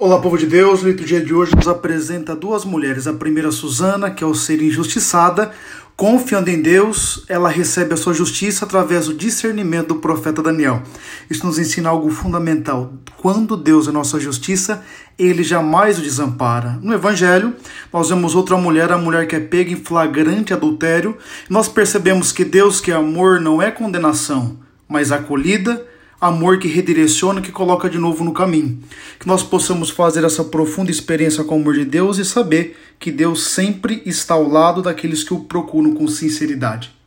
Olá, povo de Deus. O dia de hoje nos apresenta duas mulheres. A primeira, Susana, que ao ser injustiçada, confiando em Deus, ela recebe a sua justiça através do discernimento do profeta Daniel. Isso nos ensina algo fundamental. Quando Deus é nossa justiça, ele jamais o desampara. No Evangelho, nós vemos outra mulher, a mulher que é pega em flagrante adultério. Nós percebemos que Deus, que é amor, não é condenação, mas acolhida amor que redireciona, que coloca de novo no caminho. Que nós possamos fazer essa profunda experiência com o amor de Deus e saber que Deus sempre está ao lado daqueles que o procuram com sinceridade.